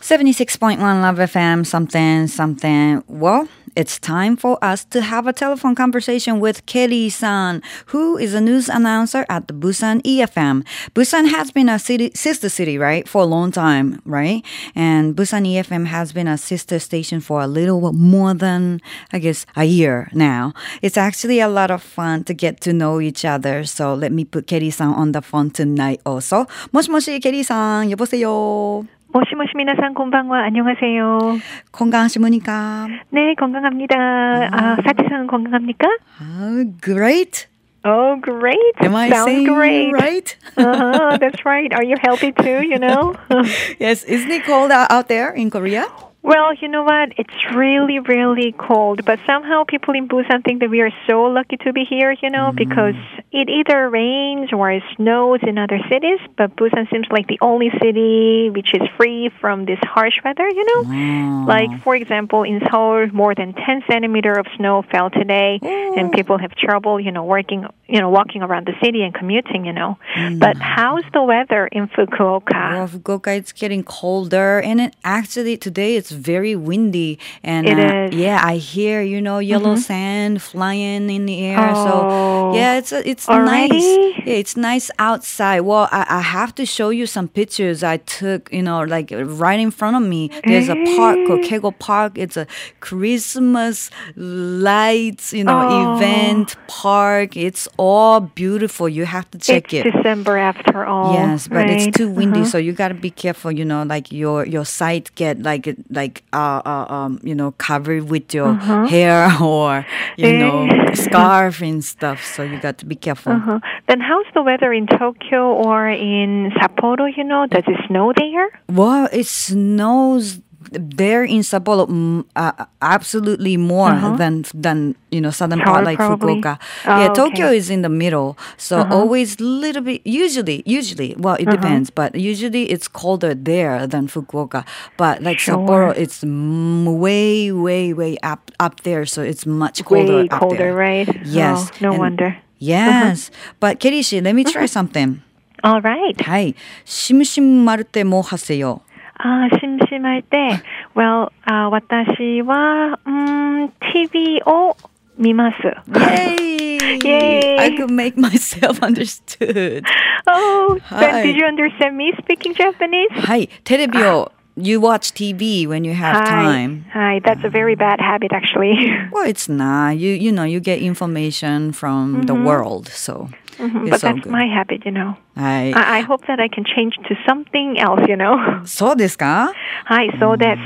76.1 Love FM, something, something. Well, it's time for us to have a telephone conversation with Kelly san, who is a news announcer at the Busan EFM. Busan has been a city, sister city, right, for a long time, right? And Busan EFM has been a sister station for a little more than, I guess, a year now. It's actually a lot of fun to get to know each other. So let me put Kelly san on the phone tonight also. 모시모시 Kelly san, 여보세요. 모시모시 미나상 곤방와 안녕하세요. 건강하십니까? 네, 건강합니다. 아, 사치상은 건강합니까? Oh, great. Oh, great. Am I Sounds saying great. right? Uh-huh, that's right. Are you healthy too, you know? yes. Isn't it cold out there in Korea? Well, you know what? It's really, really cold, but somehow people in Busan think that we are so lucky to be here, you know, because mm. it either rains or it snows in other cities, but Busan seems like the only city which is free from this harsh weather, you know? Ah. Like, for example, in Seoul, more than 10 centimeter of snow fell today, and people have trouble, you know, working, you know, walking around the city and commuting, you know. Mm. But how's the weather in Fukuoka? Well, Fukuoka, it's getting colder, and it actually today it's very windy, and uh. Mm-hmm. yeah, I hear you know yellow sand flying in the air. Oh. So yeah, it's it's Already? nice. Yeah, it's nice outside. Well, I, I have to show you some pictures I took. You know, like right in front of me, there's a park called Kego Park. It's a Christmas lights, you know, Oh. event park. It's all beautiful. You have to check it's it. December after all. Yes, but it's too windy, Uh-huh. so you gotta be careful. You know, like your your sight get like like uh, uh um you know covered with your Uh-huh. hair or you know Eh. scarf and stuff. So you got to be careful. Uh-huh. Then how's the weather in Tokyo or in Sapporo? You know, does it snow there? Well, it snows they're in Sapporo mm, uh, absolutely more uh-huh. than than you know southern part like probably. Fukuoka. Oh, yeah, Tokyo is in the middle, so uh-huh. always little bit. Usually, usually, well, it uh-huh. depends, but usually it's colder there than Fukuoka. But like sure. Sapporo, it's m- way, way, way up up there, so it's much colder. Way colder, there. right? Yes. Oh, no and wonder. Uh-huh. Yes, but Kirishi, let me try uh-huh. something. All right. はい。しむしむまるてもはせよ。 아, 심심할 때, well, 아, 私は, um, TV を見ます. Yay! Yay. I could make myself understood. Oh, Hi. then did you understand me speaking Japanese? はい、テレビを you watch TV when you have time. Hi. Hi, that's a very bad habit actually. Well, it's not. You you know you get information from the world, so Mhm, but that's my habit, you know. はい。I, I hope that I can change to something else, you know. そうですか？はい、そうで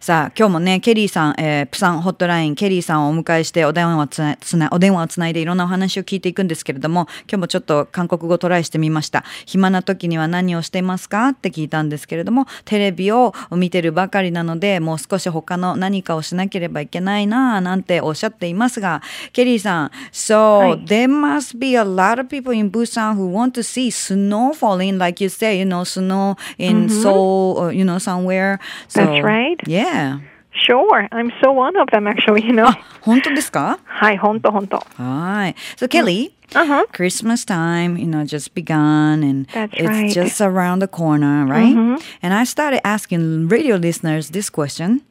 す。さあ、今日もね、ケリーさん、えープサンホットライン、ケリーさんをお迎えして、お電話をつな、つな、お電話をつないでいろんなお話を聞いていくんですけれども、今日もちょっと韓国語トライしてみました。暇な時には何をしていますか？って聞いたんですけれども、テレビを見てるばかりなので、もう少し他の何かをしなければいけないなぁ、なんておっしゃっていますが、ケリーさん、so、はい there must be a lot of people in Busan who want to see snow falling, like you say, you know, snow in Seoul or, you know, somewhere. So, That's right. Yeah. Sure, I'm so one of them actually, you know. あ、本当ですかはい、ほんとほんと。はい。So, Kelly, Uh-huh. Christmas time, you know, just begun and That's it's right. just around the corner, right? And I started asking radio listeners this question.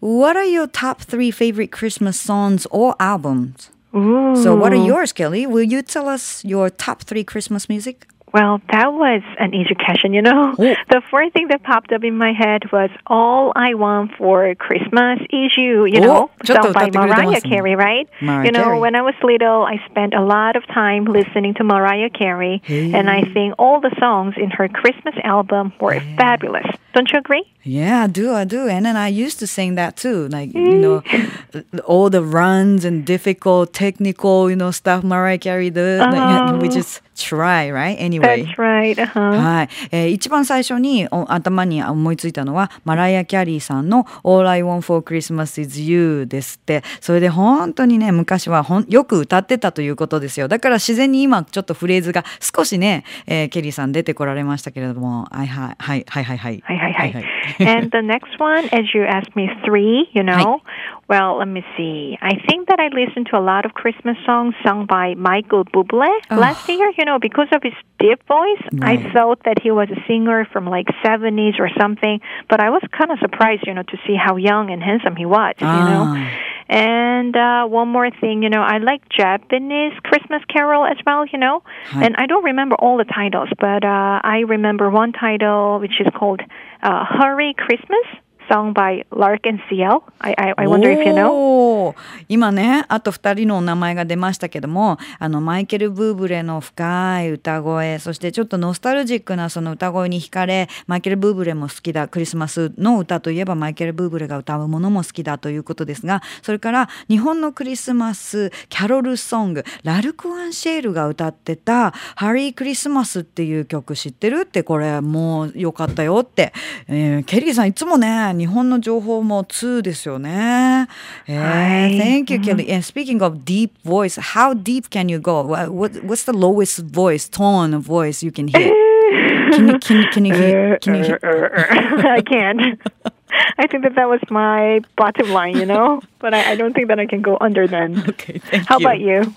What are your top three favorite Christmas songs or albums? So, what are yours, Kelly? Will you tell us your top three Christmas music? Well, that was an education, you know. Oh. The first thing that popped up in my head was All I Want for Christmas Is You, you oh, know, sung by Mariah Carey, right? Mariah you know, Carey. when I was little, I spent a lot of time listening to Mariah Carey, hey. and I think all the songs in her Christmas album were yeah. fabulous. Don't you agree? Yeah, I do, I do. And then I used to sing that too. Like, you know, all the runs and difficult technical, you know, stuff Mariah Carey does. Like, we just try, right? Anyway. That's right. Uh-huh. はい、えー一番最初にお頭に思いついたのはマライア・キャリーさんの「All I Want for Christmas is You」ですってそれで本当にね昔はほんよく歌ってたということですよだから自然に今ちょっとフレーズが少しね、えーケリーさん出てこられましたけれどもはいはいはいはいはいはい Hi, hi, hi. and the next one, as you asked me three, you know, Well, let me see. I think that I listened to a lot of Christmas songs sung by Michael Bublé oh. last year. You know, because of his deep voice, Right. I thought that he was a singer from like 70s or something. But I was kind of surprised, you know, to see how young and handsome he was. You know. Ah. And uh, one more thing, you know, I like Japanese Christmas Carol as well, you know. Hi. And I don't remember all the titles, but uh, I remember one title which is called uh, Hurry Christmas, sung by Lark and CL. I, I, I wonder if you know. 今ねあと2人のお名前が出ましたけどもあのマイケル・ブーブレの深い歌声そしてちょっとノスタルジックなその歌声に惹かれマイケル・ブーブレも好きだクリスマスの歌といえばマイケル・ブーブレが歌うものも好きだということですがそれから日本のクリスマスキャロルソングラルク・アンシェールが歌ってた「ハリー・クリスマス」っていう曲知ってる？ってこれもうよかったよって、えーケリーさんいつもね日本の情報も2ですよね。えーはい Thank you, Kelly. And speaking of deep voice, how deep can you go? What, what what's the lowest voice tone of voice you can hear? Can you can, you- can you hear? Can you hear? I can't. I think that that was my bottom line, you know. But I, I don't think that I can go under then. Okay, thank How you. about you?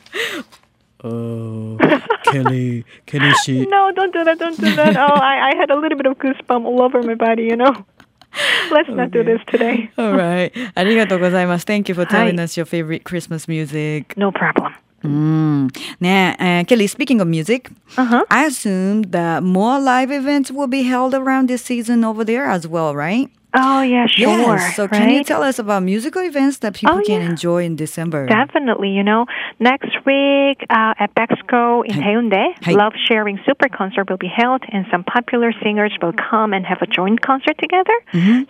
Oh, Kelly, Kelly, she. No, don't do that. Don't do that. Oh, I, I had a little bit of goosebump all over my body, you know. Let's okay. not do this today. All right. arigatou. Thank you for telling us your favorite Christmas music. No problem. Mm. Now, uh, Kelly, speaking of music, uh-huh. I assume that more live events will be held around this season over there as well, right? Oh, yeah, sure. Yes. So can you right? tell us about musical events that people Oh, can yeah. enjoy in December? Definitely, you know, next week uh, at Bexco in Haeundae, Hi. Love Sharing Super Concert will be held, and some popular singers will come and have a joint concert together.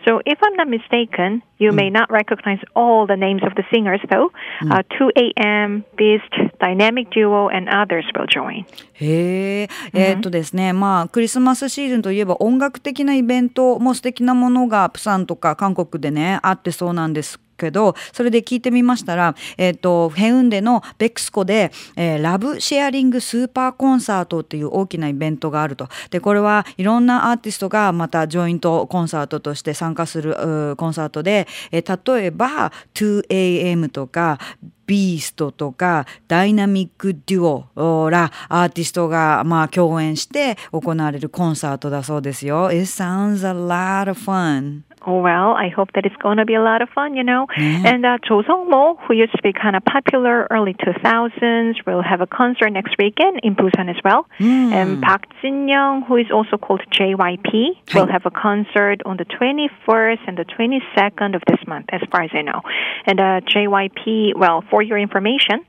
So, if I'm not mistaken, you may not recognize all the names of the singers, though. Uh, 2 a.m., Beast, Dynamic Duo, and others will join. へえ、えーっとですね、まあクリスマスシーズンといえば音楽的なイベントも素敵なものがプさんとか韓国でね会ってそうなんです。けどそれで聞いてみましたら、えーっとヘウンデのベクスコで、えーラブシェアリングスーパーコンサートっていう大きなイベントがあるとでこれはいろんなアーティストがまたジョイントコンサートとして参加するコンサートで、えー例えば 2AM とかビーストとかダイナミックデュオらアーティストがまあ共演して行われるコンサートだそうですよ。It sounds a lot of fun. Oh, well, I hope that it's going to be a lot of fun, you know. And uh, Cho Sung-mo, who used to be kind of popular early 2000s, will have a concert next weekend in Busan as well. And Park Jin-young, who is also called JYP, will have a concert on the 21st and the 22nd of this month, as far as I know. And uh, JYP, well, for your information,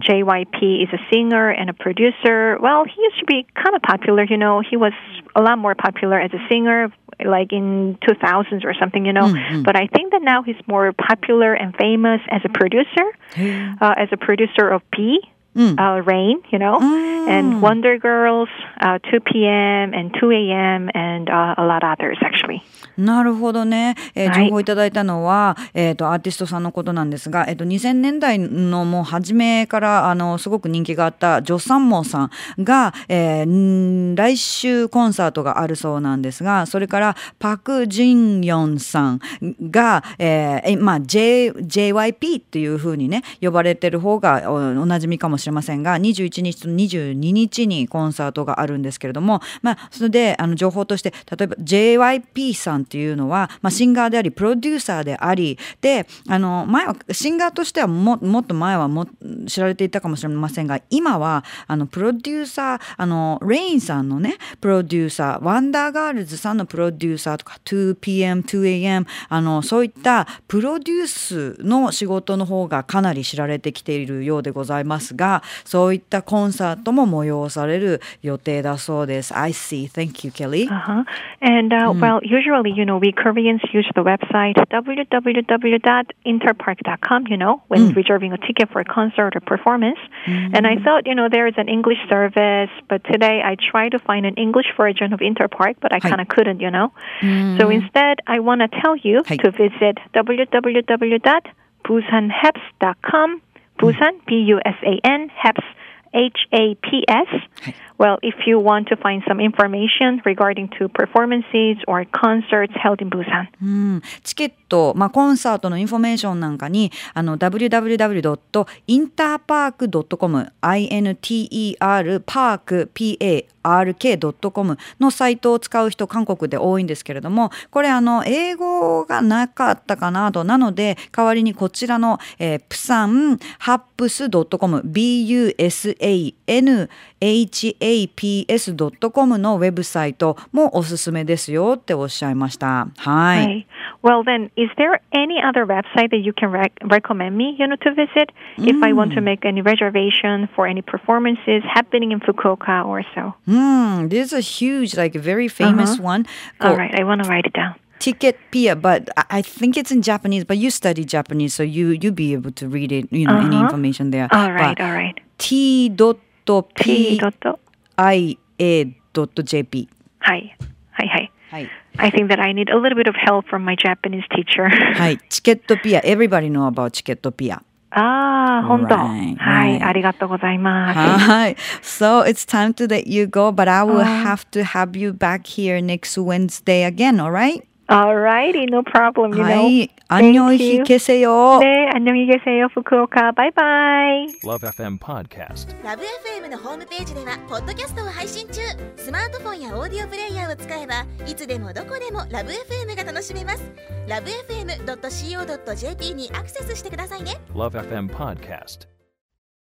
JYP is a singer and a producer. Well, he used to be kind of popular, you know. He was a lot more popular as a singer, like in 2000s or something, you know. Mm, mm. But I think that now he's more popular and famous as a mm. producer, uh, as a producer of P. Uh, Rain, you know, and Wonder Girls, uh, 2 p.m. and 2 a.m. and uh, a lot others actually. なるほどね、えーはい情報いただいたのは、えー、とアーティストさんのことなんですが、えー、と2000年代のもう初めからあのすごく人気があったジョ・サンモンさんが、えーん来週コンサートがあるそうなんですがそれからパク・ジンヨンさんが、えーえまあ、J JYP っていうふうにね呼ばれてる方がおおなじみかもしれませんが21日と22日にコンサートがあるんですけれども、まあ、それであの情報として例えば JYP さんっていうのは、まあ、シンガーでありプロデューサーでありであの前はシンガーとしてはももっと前はも知られていたかもしれませんが今はあのプロデューサーあのレインさんのねプロデューサーワンダーガールズさんのプロデューサーとか 2PM、2AM あのそういったプロデュースの仕事の方がかなり知られてきているようでございますがからそういったコンサートも催される予定だそうです。I see. Thank you, Kelly. Uh-huh. And uh, mm. well, usually, you know, we Koreans use the website www.interpark.com, you know, when mm. reserving a ticket for a concert or performance. Mm. And I thought, you know, there is an English service, but today I tried to find an English version of Interpark, but I kind of couldn't, you know. So instead, I want to tell you to visit www.busanhaps.com. Busan, B-U-S-A-N, HAPS, H-A-P-S. Well, if you want to find some information regarding to performances or concerts held in Busan. うん、チケット、まあ、コンサートのインフォメーションなんかにあの www.interpark.com INTER パーク PARK.com のサイトを使う人韓国で多いんですけれどもこれあの英語がなかったかなとなので代わりにこちらの、えー、プサンハップス .com BUSANHAPS.com のウェブサイトもおすすめですよっておっしゃいました。はい。 Right. Well, then, is there any other website that you can rec- recommend me, you know, to visit if I want to make any reservation for any performances happening in Fukuoka or so? Hmm, this is a huge, like very famous one. All called right, I want to write it down. Ticketpia, but I- I think it's in Japanese. But you study Japanese, so you you be able to read it. You know any Uh-huh. information there. All right, But all right. T dot T P dot. I A dot JP. Hi. Hi, hi. はい。 I think that I need a little bit of help from my Japanese teacher. はい。チケットピア。Everybody know about チケットピア。ああ、本当。 Right, はい、 right. ありがとうございます。はい。So it's time to let you go, but I will Uh. have to have you back here next Wednesday again, alright? Alrighty, no problem, you は know. い。アンニョン Thank ヒ you. ケセヨ。 네, 안녕히 계세요, 후쿠오카. 바이바이. Love FM Podcast. ラブ f m のホームページではポッドキャストを配信中スマートフォンやオーディオプレイヤーを使えばいつでもどこでもラブ f m が楽しめますラブ FM.co.jp にアクセスしてくださいね Love FM Podcast.